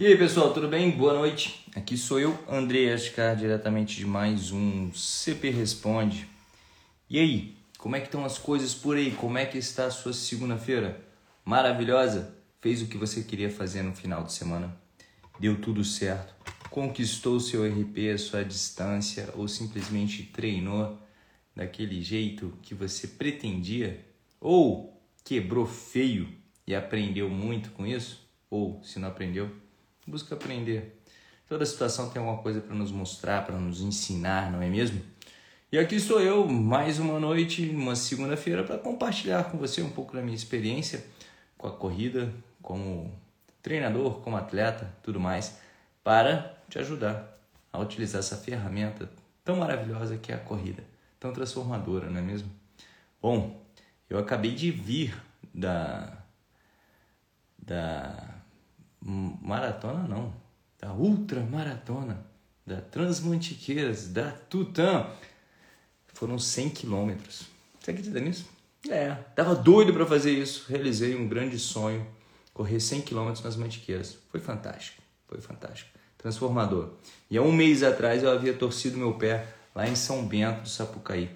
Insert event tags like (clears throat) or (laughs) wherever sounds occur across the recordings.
E aí pessoal, tudo bem? Boa noite. Aqui sou eu, André Ascar, diretamente de mais um CP Responde. E aí, como é que estão as coisas por aí? Como é que está a sua segunda-feira? Maravilhosa? Fez o que você queria fazer no final de semana? Deu tudo certo? Conquistou o seu RP, a sua distância ou simplesmente treinou daquele jeito que você pretendia? Ou quebrou feio e aprendeu muito com isso? Ou se não aprendeu, busca aprender. Toda situação tem alguma coisa para nos mostrar, para nos ensinar, não é mesmo? E aqui estou eu, mais uma noite, uma segunda-feira, para compartilhar com você um pouco da minha experiência com a corrida, como treinador, como atleta, tudo mais, para te ajudar a utilizar essa ferramenta tão maravilhosa que é a corrida, tão transformadora, não é mesmo? Bom, eu acabei de vir da da maratona não, da ultra maratona, da Transmantiqueiras, da Tutã. Foram 100 quilômetros. Você acredita nisso? É, tava doido para fazer isso. Realizei um grande sonho, correr 100 quilômetros nas Mantiqueiras. Foi fantástico, foi fantástico. Transformador. E há um mês atrás eu havia torcido meu pé lá em São Bento do Sapucaí.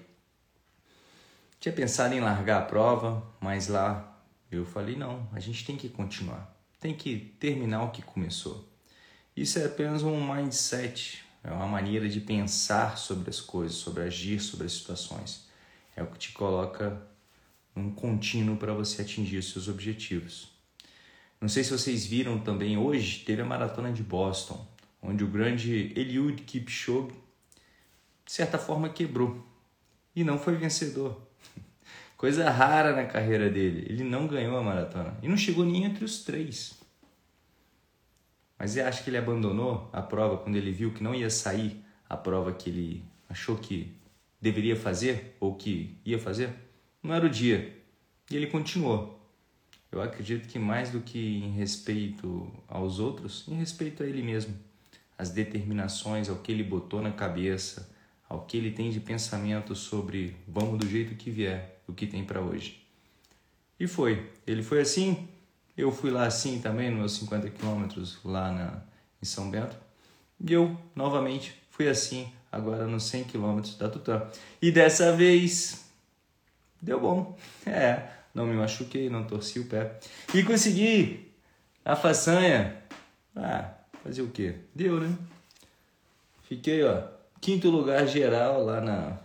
Tinha pensado em largar a prova, mas lá eu falei: não, a gente tem que continuar tem que terminar o que começou. Isso é apenas um mindset, é uma maneira de pensar sobre as coisas, sobre agir sobre as situações. É o que te coloca um contínuo para você atingir os seus objetivos. Não sei se vocês viram também hoje, teve a maratona de Boston, onde o grande Eliud Kipchoge de certa forma quebrou e não foi vencedor. Coisa rara na carreira dele. Ele não ganhou a maratona e não chegou nem entre os três. Mas você acha que ele abandonou a prova quando ele viu que não ia sair a prova que ele achou que deveria fazer ou que ia fazer? Não era o dia. E ele continuou. Eu acredito que mais do que em respeito aos outros, em respeito a ele mesmo, as determinações, ao que ele botou na cabeça, ao que ele tem de pensamento sobre vamos do jeito que vier, o que tem para hoje. E foi. Ele foi assim, eu fui lá assim também, nos meus 50 quilômetros lá na, em São Bento. E eu, novamente, fui assim, agora nos 100 quilômetros da Tutã. E dessa vez, deu bom. (laughs) É, não me machuquei, não torci o pé. E consegui a façanha. Ah, fazer o quê? Deu, né? Fiquei, ó, quinto lugar geral lá na,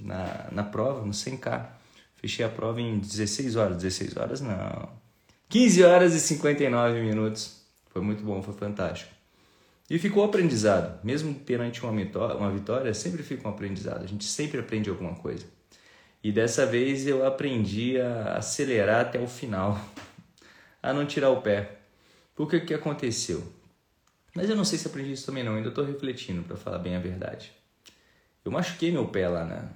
na, na prova, no 100K. Fechei a prova em 16 horas. 16 horas não. 15 horas e 59 minutos. Foi muito bom, foi fantástico. E ficou aprendizado. Mesmo perante uma vitória, uma vitória, sempre fica um aprendizado. A gente sempre aprende alguma coisa. E dessa vez eu aprendi a acelerar até o final, (laughs) a não tirar o pé. Por que que aconteceu? Mas eu não sei se aprendi isso também não, ainda estou refletindo para falar bem a verdade. Eu machuquei meu pé lá na,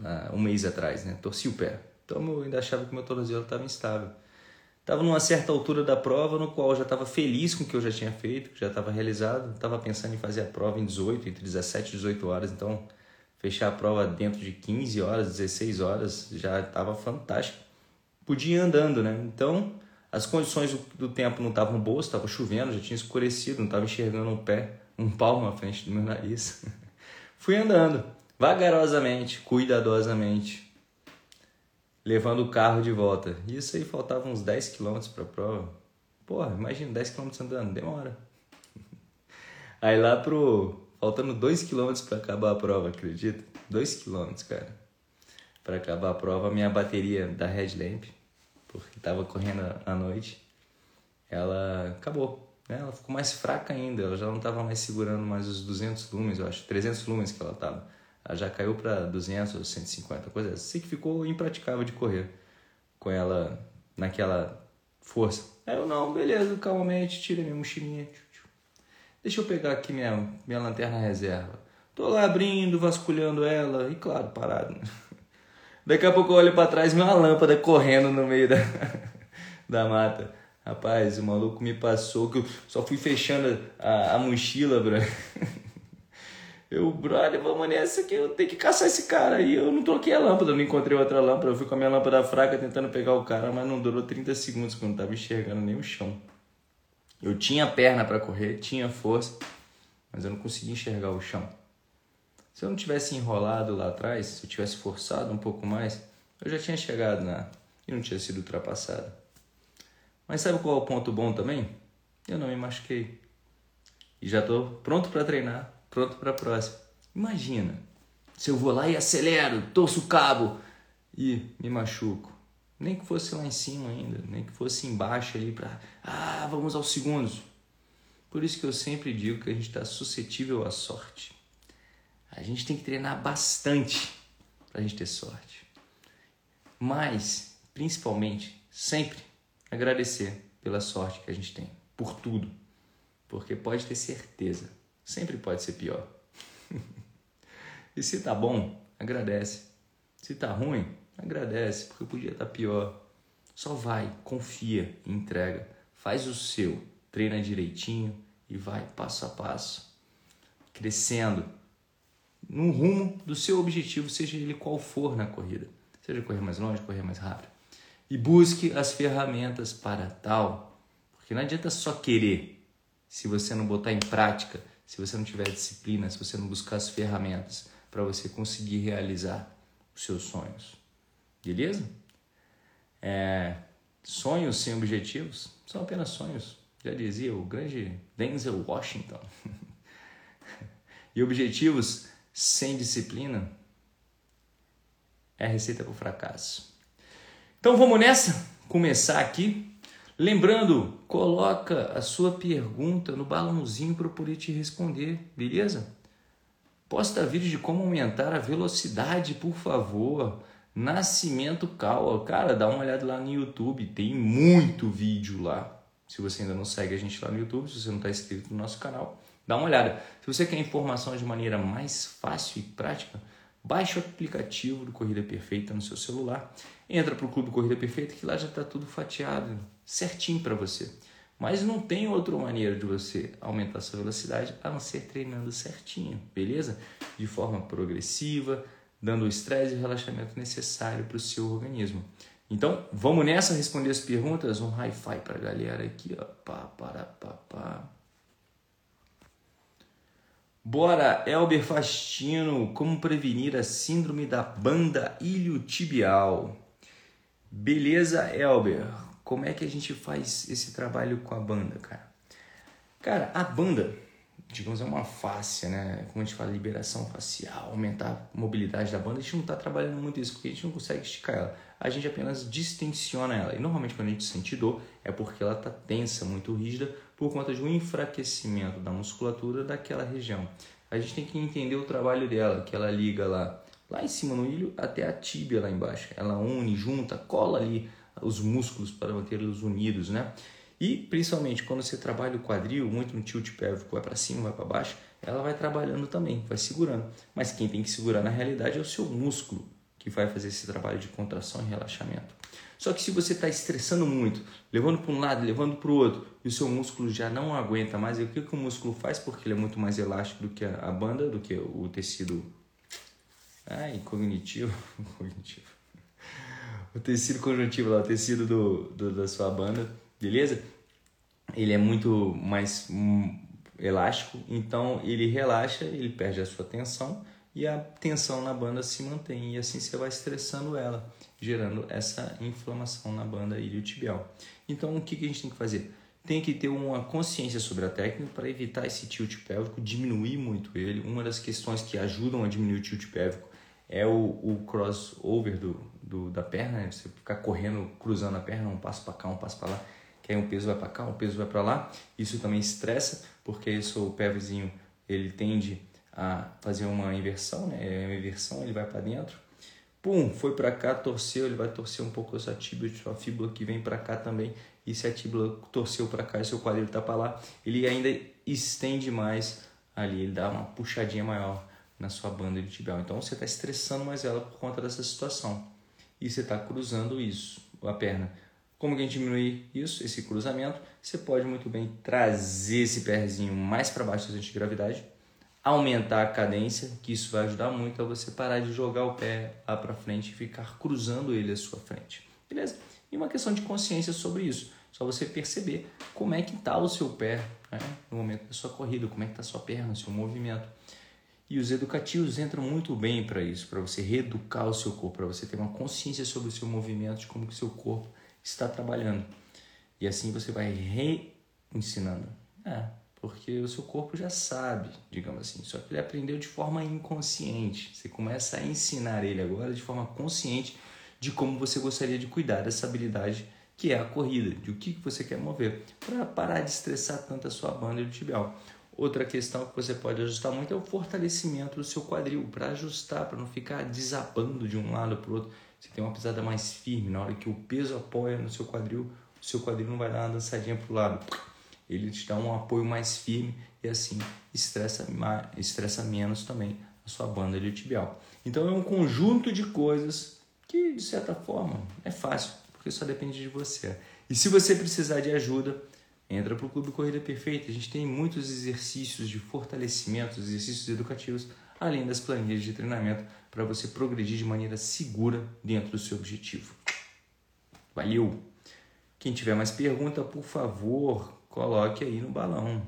na, um mês atrás, né? Torci o pé. Então eu ainda achava que meu tornozelo estava instável. Estava numa certa altura da prova, no qual eu já estava feliz com o que eu já tinha feito, que já estava realizado. Estava pensando em fazer a prova em 18, entre 17 e 18 horas. Então, fechar a prova dentro de 15 horas, 16 horas, já estava fantástico. Podia ir andando, né? Então, as condições do tempo não estavam boas, estava chovendo, já tinha escurecido, não estava enxergando um pé, um palmo na frente do meu nariz. (laughs) Fui andando, vagarosamente, cuidadosamente levando o carro de volta. Isso aí faltava uns 10 km para a prova. Porra, imagina 10 km andando, demora. (laughs) Aí lá pro. Faltando 2 km para acabar a prova, acredita? 2 km, cara. Para acabar a prova, minha bateria da headlamp, porque tava correndo à noite, ela acabou. Né? Ela ficou mais fraca ainda, ela já não tava mais segurando mais os 200 lumens, eu acho, 300 lumens que ela tava. Ela já caiu para 200 ou 150, coisa assim. Sei que ficou impraticável de correr com ela naquela força. Aí eu, não, beleza, calmamente, tira minha mochilinha. Deixa eu pegar aqui minha, minha lanterna reserva. Tô lá abrindo, vasculhando ela, e claro, parado. (laughs) Daqui a pouco eu olho para trás uma lâmpada correndo no meio da, (laughs) da mata. Rapaz, o maluco me passou que eu só fui fechando a, a mochila, bro. (laughs) Eu, brother, vamos nessa que eu tenho que caçar esse cara aí. Eu não troquei a lâmpada, não encontrei outra lâmpada. Eu fui com a minha lâmpada fraca tentando pegar o cara, mas não durou 30 segundos quando eu não tava enxergando nem o chão. Eu tinha perna para correr, tinha força, mas eu não conseguia enxergar o chão. Se eu não tivesse enrolado lá atrás, se eu tivesse forçado um pouco mais, eu já tinha chegado na e não tinha sido ultrapassado. Mas sabe qual é o ponto bom também? Eu não me machuquei. E já estou pronto para treinar, pronto para a próxima. Imagina, se eu vou lá e acelero, torço o cabo e me machuco. Nem que fosse lá em cima ainda, nem que fosse embaixo ali para. Ah, vamos aos segundos. Por isso que eu sempre digo que a gente está suscetível à sorte. A gente tem que treinar bastante para a gente ter sorte. Mas, principalmente, sempre agradecer pela sorte que a gente tem, por tudo. Porque pode ter certeza, sempre pode ser pior. (laughs) e se tá bom, agradece. Se tá ruim, agradece, porque podia estar tá pior. Só vai, confia entrega. Faz o seu, treina direitinho e vai passo a passo, crescendo no rumo do seu objetivo, seja ele qual for na corrida. Seja correr mais longe, correr mais rápido. E busque as ferramentas para tal, porque não adianta só querer se você não botar em prática, se você não tiver disciplina, se você não buscar as ferramentas para você conseguir realizar os seus sonhos. Beleza? É, sonhos sem objetivos são apenas sonhos. Já dizia o grande Denzel Washington. (laughs) e objetivos sem disciplina é receita para o fracasso. Então vamos nessa? Começar aqui. Lembrando, coloca a sua pergunta no balãozinho para eu poder te responder, beleza? Posta vídeo de como aumentar a velocidade, por favor. Nascimento Cal, cara, dá uma olhada lá no YouTube, tem muito vídeo lá. Se você ainda não segue a gente lá no YouTube, se você não está inscrito no nosso canal, dá uma olhada. Se você quer informação de maneira mais fácil e prática, baixe o aplicativo do Corrida Perfeita no seu celular, entra para o Clube Corrida Perfeita que lá já está tudo fatiado, certinho para você. Mas não tem outra maneira de você aumentar sua velocidade a não ser treinando certinho, beleza? De forma progressiva, dando o estresse e o relaxamento necessário para o seu organismo. Então, vamos nessa responder as perguntas? Um hi-fi para a galera aqui, ó. Pá, para, pá, pá. Bora, Elber Fastino, como prevenir a síndrome da banda iliotibial? Beleza, Elber? Como é que a gente faz esse trabalho com a banda, cara? Cara, a banda digamos, é uma face, né? Como a gente fala, liberação facial, aumentar a mobilidade da banda. A gente não está trabalhando muito isso, porque a gente não consegue esticar ela. A gente apenas distensiona ela. E normalmente quando a gente sente dor, é porque ela está tensa, muito rígida, por conta de um enfraquecimento da musculatura daquela região. A gente tem que entender o trabalho dela, que ela liga lá, lá em cima no ilho até a tíbia lá embaixo. Ela une, junta, cola ali os músculos para mantê-los unidos, né? E principalmente quando você trabalha o quadril, muito no tilt pélvico, vai para cima, vai para baixo, ela vai trabalhando também, vai segurando. Mas quem tem que segurar na realidade é o seu músculo, que vai fazer esse trabalho de contração e relaxamento. Só que se você está estressando muito, levando para um lado, levando para o outro, e o seu músculo já não aguenta mais, e o que, que o músculo faz? Porque ele é muito mais elástico do que a banda, do que o tecido ai, cognitivo. (laughs) cognitivo. O tecido conjuntivo lá, o tecido do, do da sua banda beleza? Ele é muito mais hum, elástico, então ele relaxa, ele perde a sua tensão e a tensão na banda se mantém e assim você vai estressando ela, gerando essa inflamação na banda iliotibial. Então o que, a gente tem que fazer? Tem que ter uma consciência sobre a técnica para evitar esse tilt pélvico, diminuir muito ele. Uma das questões que ajudam a diminuir o tilt pélvico é o, o crossover do, do, da perna, né? você ficar correndo, cruzando a perna, um passo para cá, um passo para lá que aí um peso vai para cá, um peso vai para lá. Isso também estressa, porque isso o pé ele tende a fazer uma inversão, né? É uma inversão, ele vai para dentro. Pum, foi para cá, torceu, ele vai torcer um pouco essa tíbia, sua fíbula que vem para cá também. E se a tíbula torceu para cá e seu quadril está para lá, ele ainda estende mais ali, ele dá uma puxadinha maior na sua banda de tibial. Então você está estressando mais ela por conta dessa situação. E você está cruzando isso, a perna como que a gente diminuir isso, esse cruzamento? Você pode muito bem trazer esse pezinho mais para baixo da gravidade, aumentar a cadência, que isso vai ajudar muito a você parar de jogar o pé lá para frente e ficar cruzando ele à sua frente. Beleza? E uma questão de consciência sobre isso. Só você perceber como é que está o seu pé né? no momento da sua corrida, como é que está a sua perna, seu movimento. E os educativos entram muito bem para isso, para você reeducar o seu corpo, para você ter uma consciência sobre o seu movimento, de como que o seu corpo está trabalhando. E assim você vai reensinando. É, porque o seu corpo já sabe, digamos assim, só que ele aprendeu de forma inconsciente. Você começa a ensinar ele agora de forma consciente de como você gostaria de cuidar dessa habilidade que é a corrida, de o que você quer mover, para parar de estressar tanto a sua banda de tibial. Outra questão que você pode ajustar muito é o fortalecimento do seu quadril, para ajustar, para não ficar desabando de um lado para o outro. Você tem uma pisada mais firme, na hora que o peso apoia no seu quadril, o seu quadril não vai dar uma dançadinha para o lado. Ele te dá um apoio mais firme e assim estressa, estressa menos também a sua banda de tibial. Então é um conjunto de coisas que, de certa forma, é fácil, porque só depende de você. E se você precisar de ajuda, Entra para o Clube Corrida Perfeita. A gente tem muitos exercícios de fortalecimento, exercícios educativos, além das planilhas de treinamento para você progredir de maneira segura dentro do seu objetivo. Valeu! Quem tiver mais pergunta, por favor, coloque aí no balão.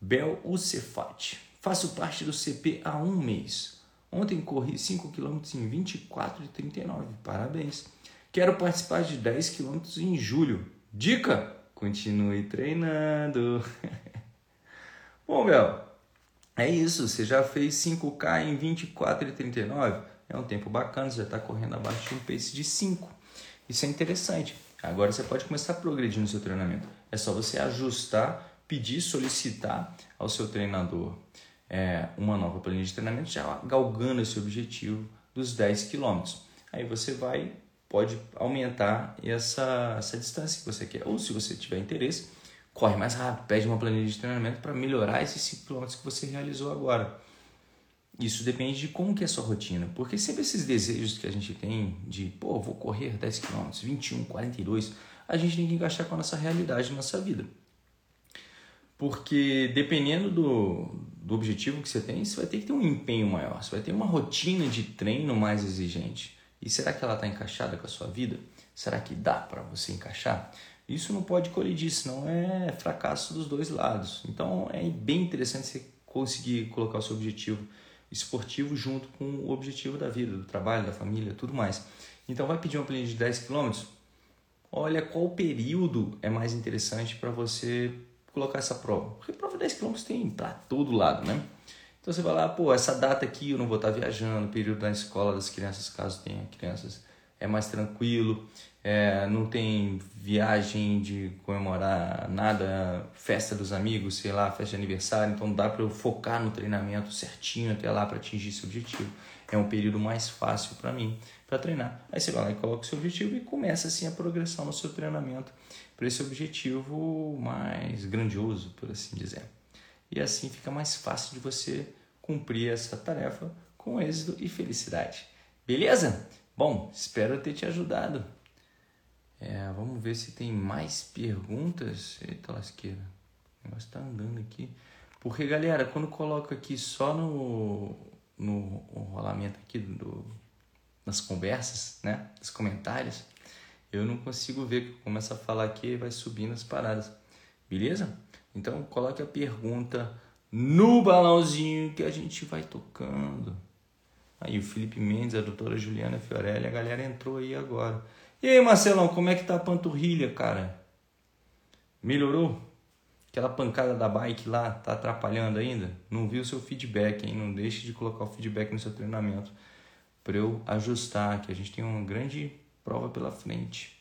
Bel Ucefat. Faço parte do CP há um mês. Ontem corri 5 km em 24 e 39. Parabéns. Quero participar de 10 km em julho. Dica! Continue treinando. (laughs) Bom, Bel, é isso. Você já fez 5K em 24 e 39. É um tempo bacana, você já está correndo abaixo de um pace de 5. Isso é interessante. Agora você pode começar a progredir no seu treinamento. É só você ajustar, pedir, solicitar ao seu treinador é, uma nova planilha de treinamento, já galgando esse objetivo dos 10 quilômetros. Aí você vai pode aumentar essa, essa distância que você quer. Ou se você tiver interesse, corre mais rápido, pede uma planilha de treinamento para melhorar esses 5 km que você realizou agora. Isso depende de como que é a sua rotina, porque sempre esses desejos que a gente tem de, pô, vou correr 10 km, 21, 42, a gente tem que encaixar com a nossa realidade, nossa vida. Porque dependendo do, do objetivo que você tem, você vai ter que ter um empenho maior, você vai ter uma rotina de treino mais exigente. E será que ela está encaixada com a sua vida? Será que dá para você encaixar? Isso não pode colidir, senão é fracasso dos dois lados. Então é bem interessante você conseguir colocar o seu objetivo esportivo junto com o objetivo da vida, do trabalho, da família, tudo mais. Então vai pedir uma planilha de 10 km? Olha qual período é mais interessante para você colocar essa prova. Porque prova de 10 km tem para todo lado, né? Então você vai lá, pô, essa data aqui eu não vou estar viajando, o período da escola das crianças, caso tenha crianças, é mais tranquilo, é, não tem viagem de comemorar nada, festa dos amigos, sei lá, festa de aniversário, então dá para eu focar no treinamento certinho até lá para atingir esse objetivo. É um período mais fácil para mim para treinar. Aí você vai lá e coloca o seu objetivo e começa assim a progressão no seu treinamento para esse objetivo mais grandioso, por assim dizer e assim fica mais fácil de você cumprir essa tarefa com êxito e felicidade. Beleza? Bom, espero ter te ajudado. É, vamos ver se tem mais perguntas. Eita lasqueira, o negócio está andando aqui. Porque, galera, quando coloco aqui só no, no rolamento aqui do, nas conversas, né? Nos comentários, eu não consigo ver que começa a falar aqui e vai subindo as paradas. Beleza? Então coloque a pergunta no balãozinho que a gente vai tocando. Aí o Felipe Mendes, a doutora Juliana Fiorelli, a galera entrou aí agora. E aí, Marcelão, como é que tá a panturrilha, cara? Melhorou? Aquela pancada da bike lá tá atrapalhando ainda? Não viu o seu feedback, hein? Não deixe de colocar o feedback no seu treinamento para eu ajustar, que a gente tem uma grande prova pela frente.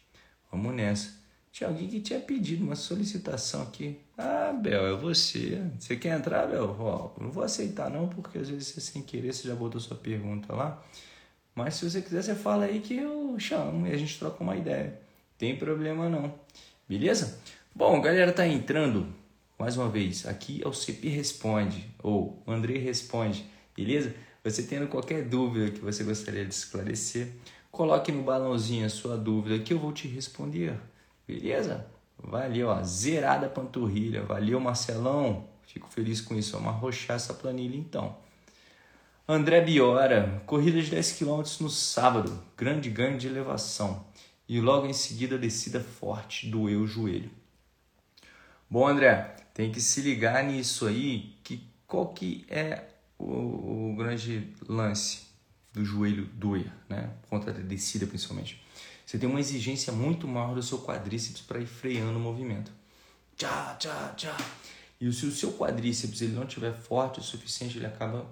Vamos nessa. Tinha alguém que tinha pedido uma solicitação aqui. Ah, Bel, é você. Você quer entrar, Bel? Ó, não vou aceitar não, porque às vezes você sem querer você já botou sua pergunta lá. Mas se você quiser, você fala aí que eu chamo e a gente troca uma ideia. Tem problema não. Beleza? Bom, galera tá entrando. Mais uma vez, aqui é o CP Responde, ou André Responde, beleza? Você tendo qualquer dúvida que você gostaria de esclarecer, coloque no balãozinho a sua dúvida que eu vou te responder. Beleza? Valeu, ó. Zerada a panturrilha. Valeu, Marcelão. Fico feliz com isso. Vamos arrochar essa planilha então. André Biora, corrida de 10 km no sábado, grande ganho de elevação. e logo em seguida descida forte, doeu o joelho. Bom, André, tem que se ligar nisso aí, que qual que é o, o grande lance do joelho doer, né? Contra a descida principalmente. Você tem uma exigência muito maior do seu quadríceps para ir freando o movimento. Tchá, tchá, tchá. E se o seu quadríceps ele não estiver forte o suficiente, ele acaba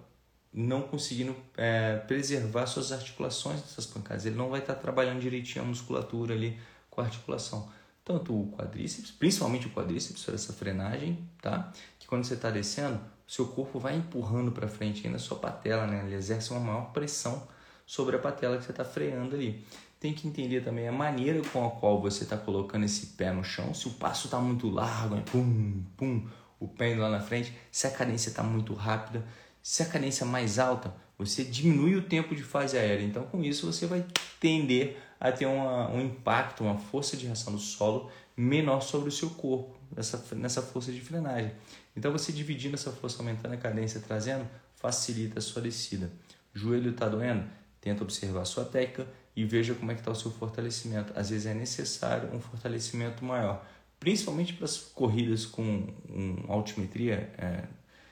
não conseguindo é, preservar suas articulações dessas pancadas. Ele não vai estar trabalhando direitinho a musculatura ali com a articulação. Tanto o quadríceps, principalmente o quadríceps, para essa frenagem, tá? Que quando você está descendo, o seu corpo vai empurrando para frente ainda sua patela, né? Ele exerce uma maior pressão sobre a patela que você está freando ali. Tem que entender também a maneira com a qual você está colocando esse pé no chão. Se o passo está muito largo, né? pum, pum, o pé indo lá na frente. Se a cadência está muito rápida, se a cadência é mais alta, você diminui o tempo de fase aérea. Então, com isso, você vai tender a ter uma, um impacto, uma força de reação do solo menor sobre o seu corpo, nessa, nessa força de frenagem. Então, você dividindo essa força, aumentando a cadência, trazendo, facilita a sua descida. Joelho está doendo? Tenta observar a sua técnica e veja como é que está o seu fortalecimento. Às vezes é necessário um fortalecimento maior, principalmente para as corridas com um, altimetria é,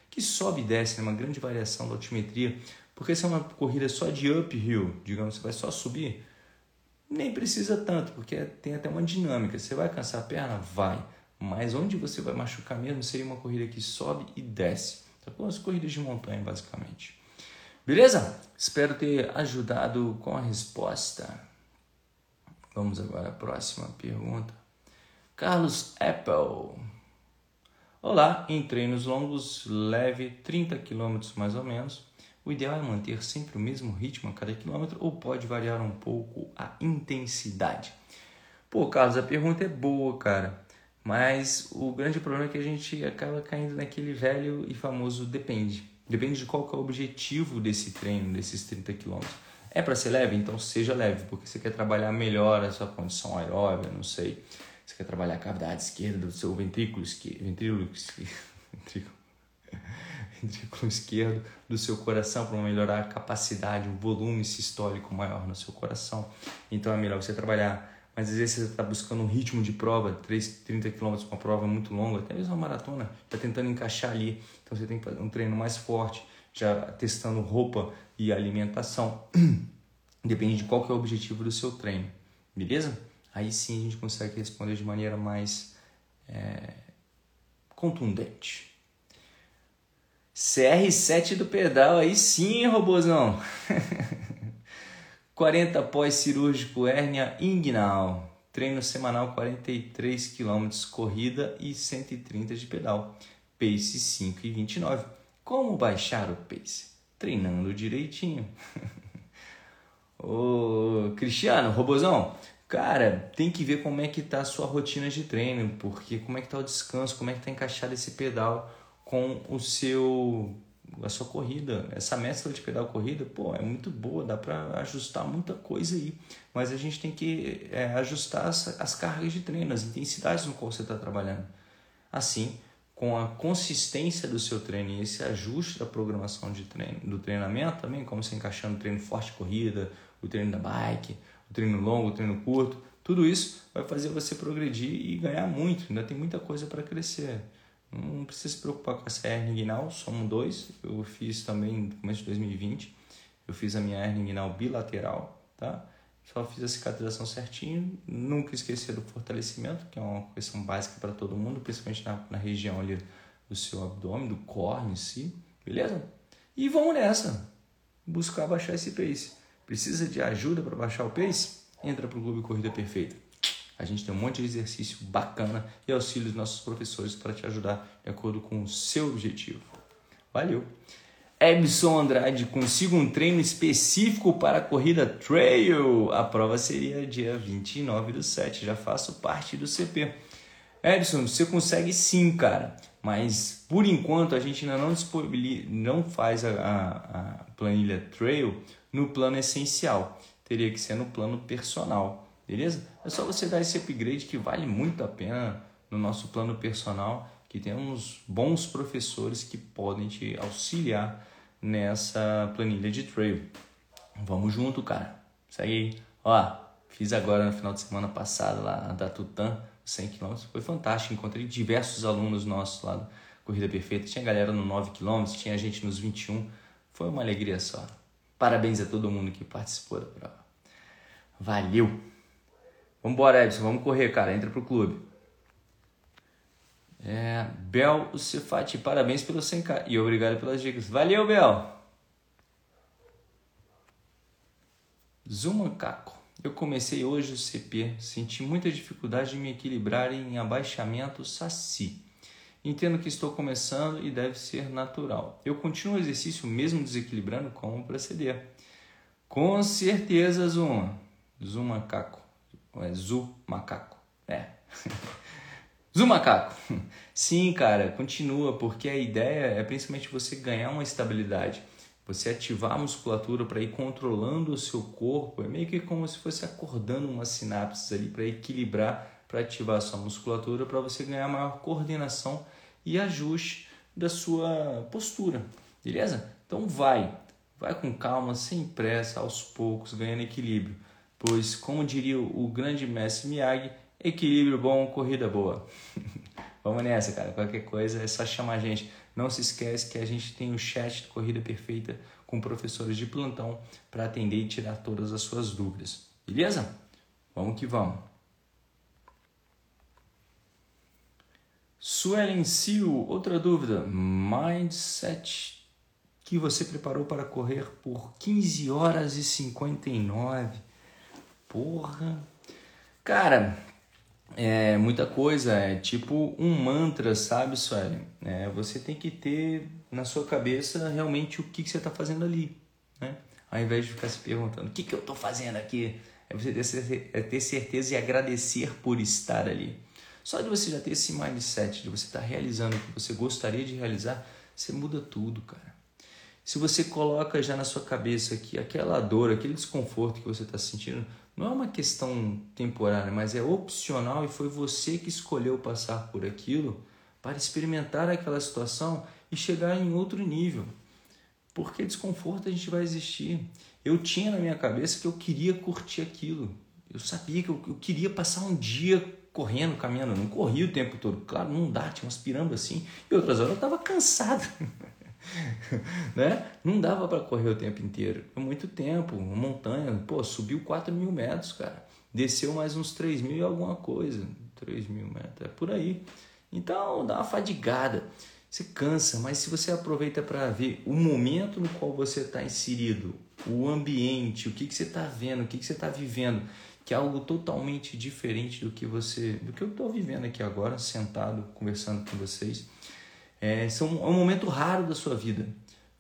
que sobe e desce, né? uma grande variação da altimetria. Porque se é uma corrida só de uphill, digamos, você vai só subir, nem precisa tanto, porque tem até uma dinâmica. Você vai cansar a perna? Vai. Mas onde você vai machucar mesmo seria uma corrida que sobe e desce. Então, as corridas de montanha, basicamente. Beleza? Espero ter ajudado com a resposta. Vamos agora à próxima pergunta. Carlos Apple. Olá, em treinos longos, leve 30 km mais ou menos. O ideal é manter sempre o mesmo ritmo a cada quilômetro ou pode variar um pouco a intensidade? Pô, Carlos, a pergunta é boa, cara. Mas o grande problema é que a gente acaba caindo naquele velho e famoso depende. Depende de qual é o objetivo desse treino, desses 30 quilômetros. É para ser leve? Então seja leve, porque você quer trabalhar melhor a sua condição aeróbica, não sei você quer trabalhar a cavidade esquerda do seu ventrículo esquerdo, ventrículo, (laughs) ventrículo, ventrículo esquerdo do seu coração para melhorar a capacidade, o volume sistólico maior no seu coração. Então é melhor você trabalhar. Mas às vezes você está buscando um ritmo de prova, 3, 30 km, uma prova muito longa, até mesmo uma maratona, está tentando encaixar ali. Então você tem que fazer um treino mais forte, já testando roupa e alimentação. (clears throat) Depende de qual que é o objetivo do seu treino, beleza? aí sim a gente consegue responder de maneira mais é, contundente. CR7 do pedal, aí sim, robôzão. (laughs) 40 pós-cirúrgico hérnia inguinal. Treino semanal 43 km corrida e 130 de pedal. Pace 5 e 29. Como baixar o pace? Treinando direitinho. (laughs) Ô, Cristiano, robôzão, Cara, tem que ver como é que tá a sua rotina de treino, porque como é que tá o descanso, como é que tá encaixado esse pedal com o seu a sua corrida. Essa mescla de pedal corrida, pô, é muito boa, dá para ajustar muita coisa aí. Mas a gente tem que é, ajustar as, as cargas de treino, as intensidades no qual você está trabalhando. Assim, com a consistência do seu treino e esse ajuste da programação de treino, do treinamento também, como você encaixando o treino forte corrida, o treino da bike, o treino longo, o treino curto, tudo isso vai fazer você progredir e ganhar muito. Ainda tem muita coisa para crescer. Não precisa se preocupar com essa hernia inguinal, somos dois. Eu fiz também no começo de 2020. Eu fiz a minha hernia inguinal bilateral, tá? Só fiz a cicatrização certinho. Nunca esquecer do fortalecimento, que é uma questão básica para todo mundo, principalmente na, na região ali do seu abdômen, do core em si, beleza? E vamos nessa, buscar baixar esse pace. Precisa de ajuda para baixar o pace? Entra para o Clube Corrida Perfeita. A gente tem um monte de exercício bacana e auxílio dos nossos professores para te ajudar de acordo com o seu objetivo. Valeu! Ebson Andrade, consigo um treino específico para a corrida trail. A prova seria dia 29 do 7, já faço parte do CP. Edson, você consegue sim, cara, mas por enquanto a gente ainda não disponibiliza, não faz a, a, a planilha trail no plano essencial, teria que ser no plano personal, beleza? É só você dar esse upgrade que vale muito a pena no nosso plano personal, que temos bons professores que podem te auxiliar nessa planilha de trail. Vamos junto, cara. Segue aí. Ó, Fiz agora no final de semana passado lá da Tutã, 100 km. Foi fantástico. Encontrei diversos alunos nossos lá do Corrida Perfeita. Tinha galera no 9 km, tinha gente nos 21. Foi uma alegria só. Parabéns a todo mundo que participou da prova. Valeu! Vambora, Edson. Vamos correr, cara. Entra pro clube. É, Bel Cefati, parabéns pelo 100k e obrigado pelas dicas. Valeu, Bel! Zuma Caco. Eu comecei hoje o CP, senti muita dificuldade de me equilibrar em abaixamento saci. Entendo que estou começando e deve ser natural. Eu continuo o exercício mesmo desequilibrando como proceder. Com certeza, Zuma. Zuma Caco. É Zu Macaco. É. (laughs) Zu Macaco. Sim, cara, continua, porque a ideia é principalmente você ganhar uma estabilidade você ativar a musculatura para ir controlando o seu corpo, é meio que como se fosse acordando umas sinapses ali para equilibrar, para ativar a sua musculatura, para você ganhar maior coordenação e ajuste da sua postura, beleza? Então vai, vai com calma, sem pressa, aos poucos, ganhando equilíbrio, pois como diria o grande mestre Miyagi, equilíbrio bom, corrida boa. (laughs) Vamos nessa, cara. Qualquer coisa é só chamar a gente. Não se esquece que a gente tem o chat de Corrida Perfeita com professores de plantão para atender e tirar todas as suas dúvidas. Beleza? Vamos que vamos. Suelen Sil, outra dúvida. Mindset que você preparou para correr por 15 horas e 59. Porra. Cara, é muita coisa, é tipo um mantra, sabe, Sueli? É, você tem que ter na sua cabeça realmente o que, que você está fazendo ali, né? Ao invés de ficar se perguntando o que, que eu estou fazendo aqui, é você ter, é ter certeza e agradecer por estar ali. Só de você já ter esse mindset, de você estar tá realizando o que você gostaria de realizar, você muda tudo, cara. Se você coloca já na sua cabeça que aquela dor, aquele desconforto que você está sentindo, não é uma questão temporária, mas é opcional e foi você que escolheu passar por aquilo para experimentar aquela situação e chegar em outro nível. Porque desconforto a gente vai existir. Eu tinha na minha cabeça que eu queria curtir aquilo. Eu sabia que eu, eu queria passar um dia correndo, caminhando. Eu não corria o tempo todo. Claro, não dá, tinha umas pirambas assim. E outras horas eu estava cansado. (laughs) (laughs) né? Não dava para correr o tempo inteiro. Foi muito tempo. Uma montanha, pô, subiu 4 mil metros, cara. Desceu mais uns 3 mil e alguma coisa. 3 mil metros, é por aí. Então dá uma fadigada. Você cansa, mas se você aproveita para ver o momento no qual você está inserido, o ambiente, o que, que você está vendo, o que, que você está vivendo, que é algo totalmente diferente do que você, do que eu estou vivendo aqui agora, sentado conversando com vocês. É, são, é um momento raro da sua vida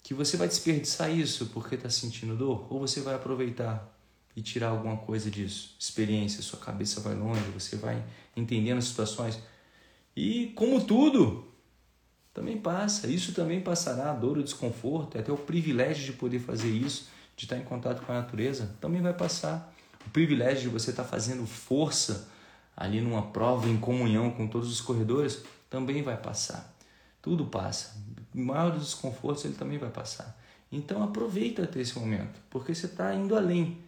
que você vai desperdiçar isso porque está sentindo dor ou você vai aproveitar e tirar alguma coisa disso. Experiência, sua cabeça vai longe, você vai entendendo as situações. E como tudo, também passa. Isso também passará, a dor, o desconforto, até o privilégio de poder fazer isso, de estar em contato com a natureza, também vai passar. O privilégio de você estar fazendo força ali numa prova em comunhão com todos os corredores também vai passar. Tudo passa. O maior dos desconfortos ele também vai passar. Então aproveita até esse momento, porque você está indo além.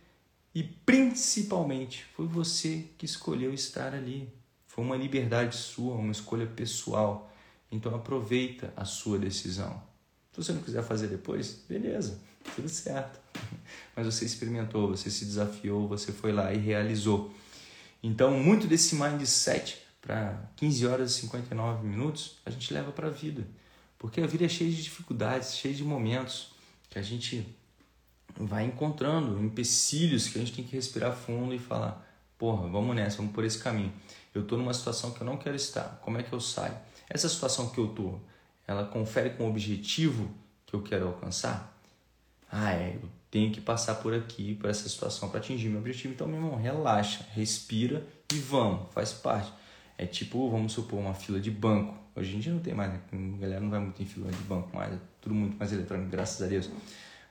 E principalmente foi você que escolheu estar ali. Foi uma liberdade sua, uma escolha pessoal. Então aproveita a sua decisão. Se você não quiser fazer depois, beleza, tudo certo. (laughs) Mas você experimentou, você se desafiou, você foi lá e realizou. Então, muito desse mindset para 15 horas e 59 minutos, a gente leva para a vida. Porque a vida é cheia de dificuldades, cheia de momentos que a gente vai encontrando, empecilhos que a gente tem que respirar fundo e falar: porra, vamos nessa, vamos por esse caminho. Eu estou numa situação que eu não quero estar, como é que eu saio? Essa situação que eu estou, ela confere com o objetivo que eu quero alcançar? Ah, é, eu tenho que passar por aqui, por essa situação para atingir meu objetivo. Então, meu irmão, relaxa, respira e vamos, faz parte. É tipo, vamos supor, uma fila de banco. Hoje em dia não tem mais, né? a galera não vai muito em fila de banco mais, é tudo muito mais eletrônico, graças a Deus.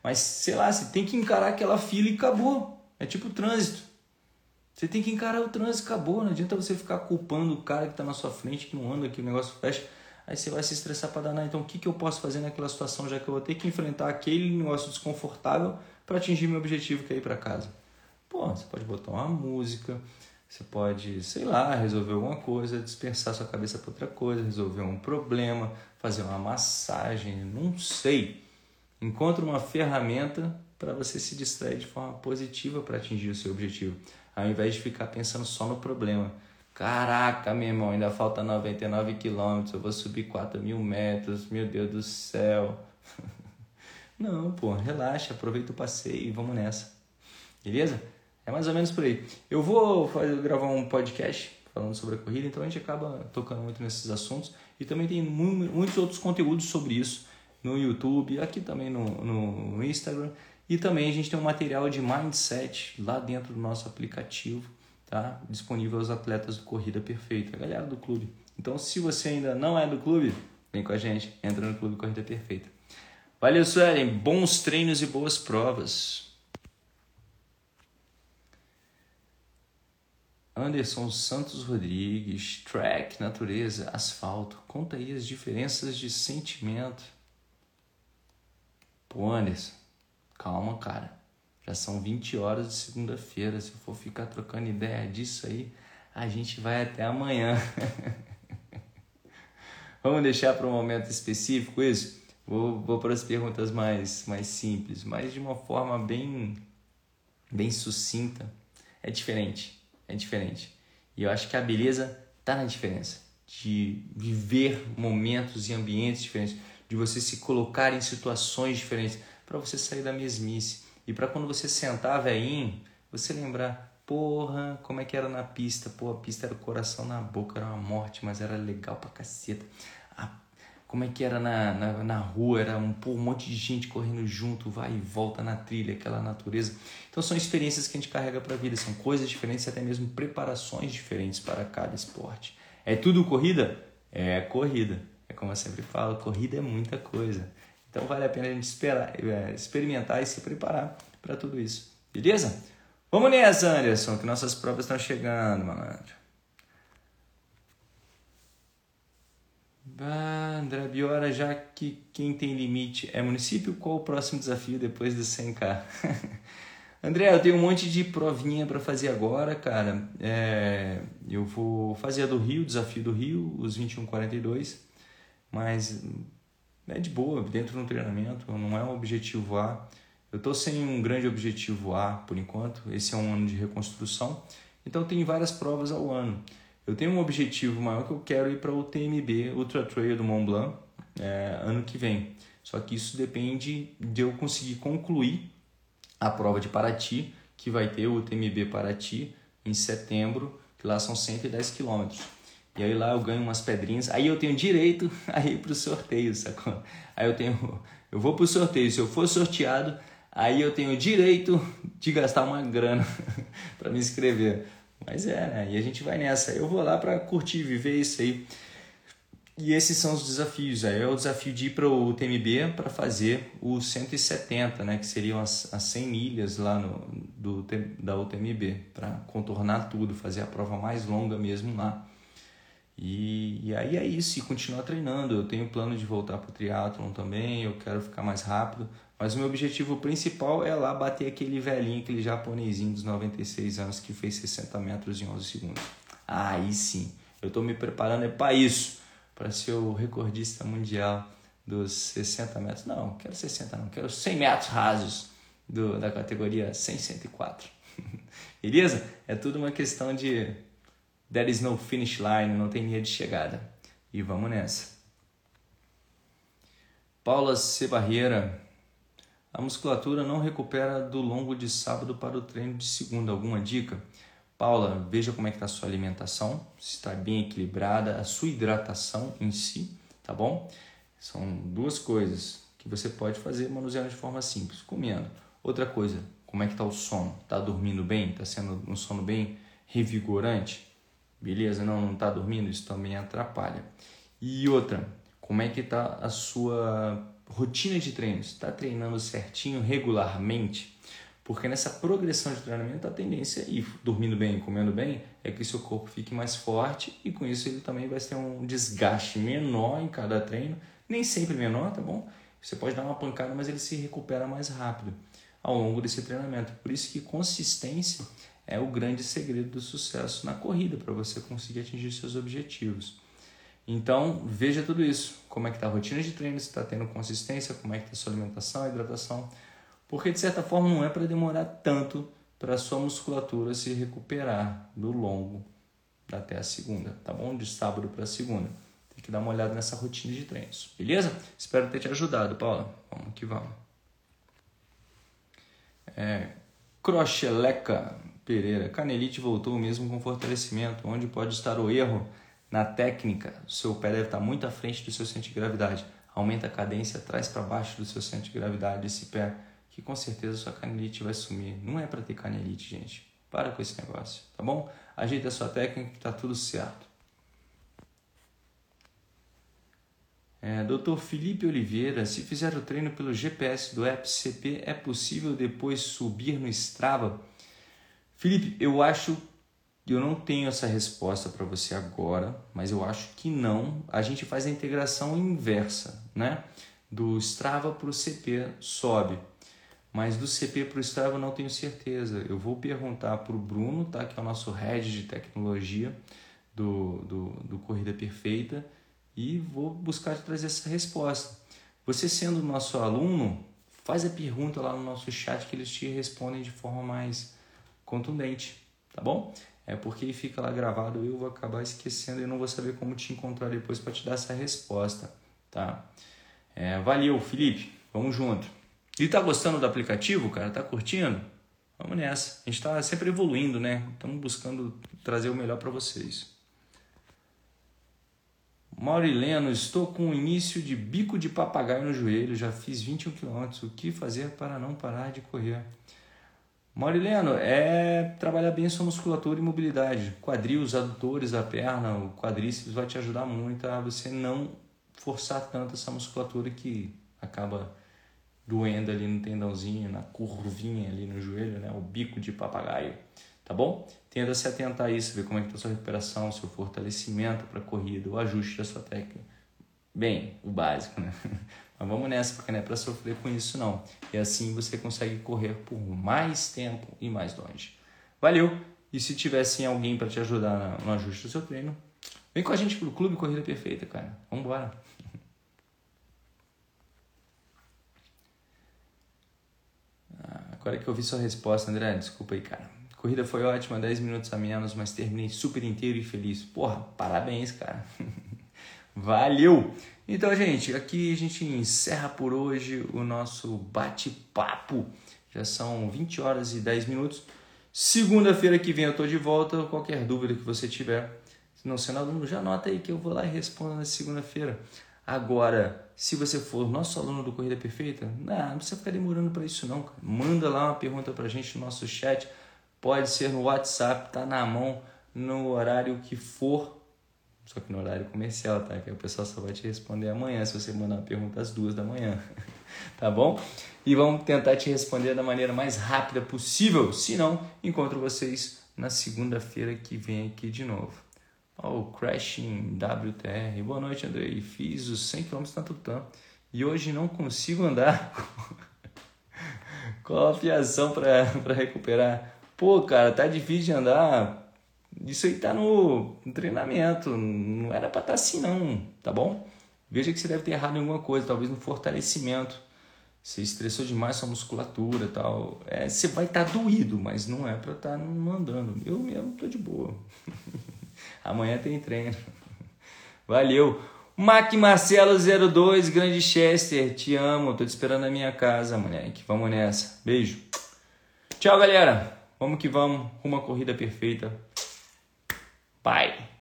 Mas, sei lá, você tem que encarar aquela fila e acabou. É tipo trânsito. Você tem que encarar o trânsito, acabou. Não adianta você ficar culpando o cara que está na sua frente, que não anda, que o negócio fecha. Aí você vai se estressar para danar. Então, o que, que eu posso fazer naquela situação, já que eu vou ter que enfrentar aquele negócio desconfortável para atingir meu objetivo, que é ir para casa? Pô, você pode botar uma música, você pode, sei lá, resolver alguma coisa, dispersar sua cabeça para outra coisa, resolver um problema, fazer uma massagem, não sei. Encontre uma ferramenta para você se distrair de forma positiva para atingir o seu objetivo, ao invés de ficar pensando só no problema. Caraca, meu irmão, ainda falta 99 quilômetros, eu vou subir 4 mil metros, meu Deus do céu. (laughs) Não, pô, relaxa, aproveita o passeio e vamos nessa. Beleza? É mais ou menos por aí. Eu vou fazer, gravar um podcast falando sobre a corrida, então a gente acaba tocando muito nesses assuntos. E também tem muitos outros conteúdos sobre isso no YouTube, aqui também no, no Instagram. E também a gente tem um material de mindset lá dentro do nosso aplicativo, tá? Disponível aos atletas do Corrida Perfeita, a galera do clube. Então, se você ainda não é do clube, vem com a gente, entra no Clube Corrida Perfeita. Valeu, Suelen. Bons treinos e boas provas. Anderson Santos Rodrigues, track, natureza, asfalto. Conta aí as diferenças de sentimento. Pô, Anderson, calma, cara. Já são 20 horas de segunda-feira. Se eu for ficar trocando ideia disso aí, a gente vai até amanhã. (laughs) Vamos deixar para um momento específico isso? Vou, vou para as perguntas mais, mais simples, mas de uma forma bem, bem sucinta. É diferente é diferente. E eu acho que a beleza está na diferença de viver momentos e ambientes diferentes, de você se colocar em situações diferentes, para você sair da mesmice. E para quando você sentar, velhinho, você lembrar, porra, como é que era na pista? Pô, a pista era o coração na boca, era uma morte, mas era legal pra caceta como é que era na, na, na rua, era um, pô, um monte de gente correndo junto, vai e volta na trilha, aquela natureza. Então são experiências que a gente carrega para a vida, são coisas diferentes, até mesmo preparações diferentes para cada esporte. É tudo corrida? É corrida. É como eu sempre falo, corrida é muita coisa. Então vale a pena a gente esperar, é, experimentar e se preparar para tudo isso. Beleza? Vamos nessa, Anderson, que nossas provas estão chegando, malandro. André Biora, já que quem tem limite é município, qual o próximo desafio depois do 100k? (laughs) André, eu tenho um monte de provinha para fazer agora, cara. É, eu vou fazer a do Rio, desafio do Rio, os 2142, mas é de boa, dentro do treinamento, não é um objetivo A. Eu estou sem um grande objetivo A por enquanto, esse é um ano de reconstrução, então tem várias provas ao ano. Eu tenho um objetivo maior que eu quero ir para o TMB Ultra Trail do Mont Blanc é, ano que vem. Só que isso depende de eu conseguir concluir a prova de Paraty, que vai ter o TMB Paraty em setembro, que lá são 110 quilômetros. E aí lá eu ganho umas pedrinhas, aí eu tenho direito (laughs) a ir para o sorteio, sacou? Aí eu tenho, eu vou para o sorteio, se eu for sorteado, aí eu tenho direito de gastar uma grana (laughs) para me inscrever. Mas é, né? E a gente vai nessa. Eu vou lá para curtir, viver isso aí. E esses são os desafios. Aí é o desafio de ir para o TMB para fazer o 170, né? Que seriam as, as 100 milhas lá no, do, da UTMB, para contornar tudo, fazer a prova mais longa mesmo lá. E, e aí é isso, e continuar treinando. Eu tenho plano de voltar para o triatlon também, eu quero ficar mais rápido, mas o meu objetivo principal é lá bater aquele velhinho, aquele japonesinho dos 96 anos que fez 60 metros em 11 segundos. Aí sim, eu estou me preparando é para isso, para ser o recordista mundial dos 60 metros. Não, quero 60 não, quero 100 metros rasos do, da categoria 100, 104. (laughs) Beleza? É tudo uma questão de there is no finish line, não tem linha de chegada. E vamos nessa. Paula C. Barreira, a musculatura não recupera do longo de sábado para o treino de segunda. Alguma dica? Paula, veja como é que está a sua alimentação, se está bem equilibrada, a sua hidratação em si, tá bom? São duas coisas que você pode fazer manuseando de forma simples, comendo. Outra coisa, como é que está o sono? Está dormindo bem? Está sendo um sono bem revigorante? Beleza? Não, não está dormindo? Isso também atrapalha. E outra, como é que está a sua rotina de treinos, está treinando certinho, regularmente, porque nessa progressão de treinamento a tendência, e dormindo bem, comendo bem, é que seu corpo fique mais forte e com isso ele também vai ter um desgaste menor em cada treino, nem sempre menor, tá bom? Você pode dar uma pancada, mas ele se recupera mais rápido. ao longo desse treinamento. Por isso que consistência é o grande segredo do sucesso na corrida para você conseguir atingir seus objetivos. Então, veja tudo isso. Como é que está a rotina de treino, se está tendo consistência, como é que está a sua alimentação, a hidratação. Porque, de certa forma, não é para demorar tanto para a sua musculatura se recuperar do longo até a segunda, tá bom? De sábado para segunda. Tem que dar uma olhada nessa rotina de treinos, beleza? Espero ter te ajudado, Paula. Vamos que vamos. É, Crocheleca Pereira. Canelite voltou mesmo com fortalecimento. Onde pode estar o erro? Na técnica, o seu pé deve estar muito à frente do seu centro de gravidade. Aumenta a cadência, traz para baixo do seu centro de gravidade esse pé, que com certeza sua canelite vai sumir. Não é para ter canelite, gente. Para com esse negócio, tá bom? Ajeita a sua técnica que tá tudo certo. É, Dr. Felipe Oliveira, se fizer o treino pelo GPS do FCP, é possível depois subir no Strava? Felipe, eu acho eu não tenho essa resposta para você agora, mas eu acho que não. A gente faz a integração inversa, né? Do Strava para o CP sobe, mas do CP para o Strava eu não tenho certeza. Eu vou perguntar para o Bruno, tá? Que é o nosso head de tecnologia do, do, do Corrida Perfeita e vou buscar te trazer essa resposta. Você sendo nosso aluno, faz a pergunta lá no nosso chat que eles te respondem de forma mais contundente, tá bom? É porque fica lá gravado, eu vou acabar esquecendo e não vou saber como te encontrar depois para te dar essa resposta, tá? É, valeu, Felipe, vamos junto. E tá gostando do aplicativo, cara? Tá curtindo? Vamos nessa. A gente está sempre evoluindo, né? Estamos buscando trazer o melhor para vocês. Maurileno, estou com o início de bico de papagaio no joelho, já fiz 21 km. O que fazer para não parar de correr? Maurileno, é trabalhar bem sua musculatura e mobilidade. Quadril, os adutores da perna, o quadríceps vai te ajudar muito a você não forçar tanto essa musculatura que acaba doendo ali no tendãozinho, na curvinha ali no joelho, né? O bico de papagaio, tá bom? Tenta se atentar a isso, ver como é que está a sua recuperação, seu fortalecimento para corrida, o ajuste da sua técnica. Bem, o básico, né? (laughs) Mas vamos nessa, porque não é para sofrer com isso não. E assim você consegue correr por mais tempo e mais longe. Valeu! E se tivesse alguém para te ajudar no ajuste do seu treino, vem com a gente pro Clube Corrida Perfeita, cara. Vamos embora. Ah, agora que eu vi sua resposta, André, desculpa aí, cara. Corrida foi ótima, 10 minutos a menos, mas terminei super inteiro e feliz. Porra, parabéns, cara. (laughs) Valeu! Então, gente, aqui a gente encerra por hoje o nosso bate-papo. Já são 20 horas e 10 minutos. Segunda-feira que vem eu estou de volta. Qualquer dúvida que você tiver, se não sendo aluno, já anota aí que eu vou lá e respondo na segunda-feira. Agora, se você for nosso aluno do Corrida Perfeita, não, não precisa ficar demorando para isso não. Cara. Manda lá uma pergunta para a gente no nosso chat. Pode ser no WhatsApp, tá na mão, no horário que for só que no horário comercial, tá? Que o pessoal só vai te responder amanhã se você mandar uma pergunta às duas da manhã. (laughs) tá bom? E vamos tentar te responder da maneira mais rápida possível. Se não, encontro vocês na segunda-feira que vem aqui de novo. Ó, o Crashing WTR. Boa noite, Andrei. Fiz os 100 km na Tutã e hoje não consigo andar (laughs) com a fiação para recuperar. Pô, cara, tá difícil de andar isso aí tá no, treinamento, não era para estar tá assim não, tá bom? Veja que você deve ter errado em alguma coisa, talvez no fortalecimento. Você estressou demais sua musculatura tal. É, você vai estar tá doído, mas não é para estar tá não andando. Eu mesmo tô de boa. (laughs) Amanhã tem treino. (laughs) Valeu. Mac Marcelo 02, Grande Chester, te amo. Tô te esperando na minha casa, moleque. Vamos nessa. Beijo. Tchau, galera. Vamos que vamos. Uma corrida perfeita. Bye.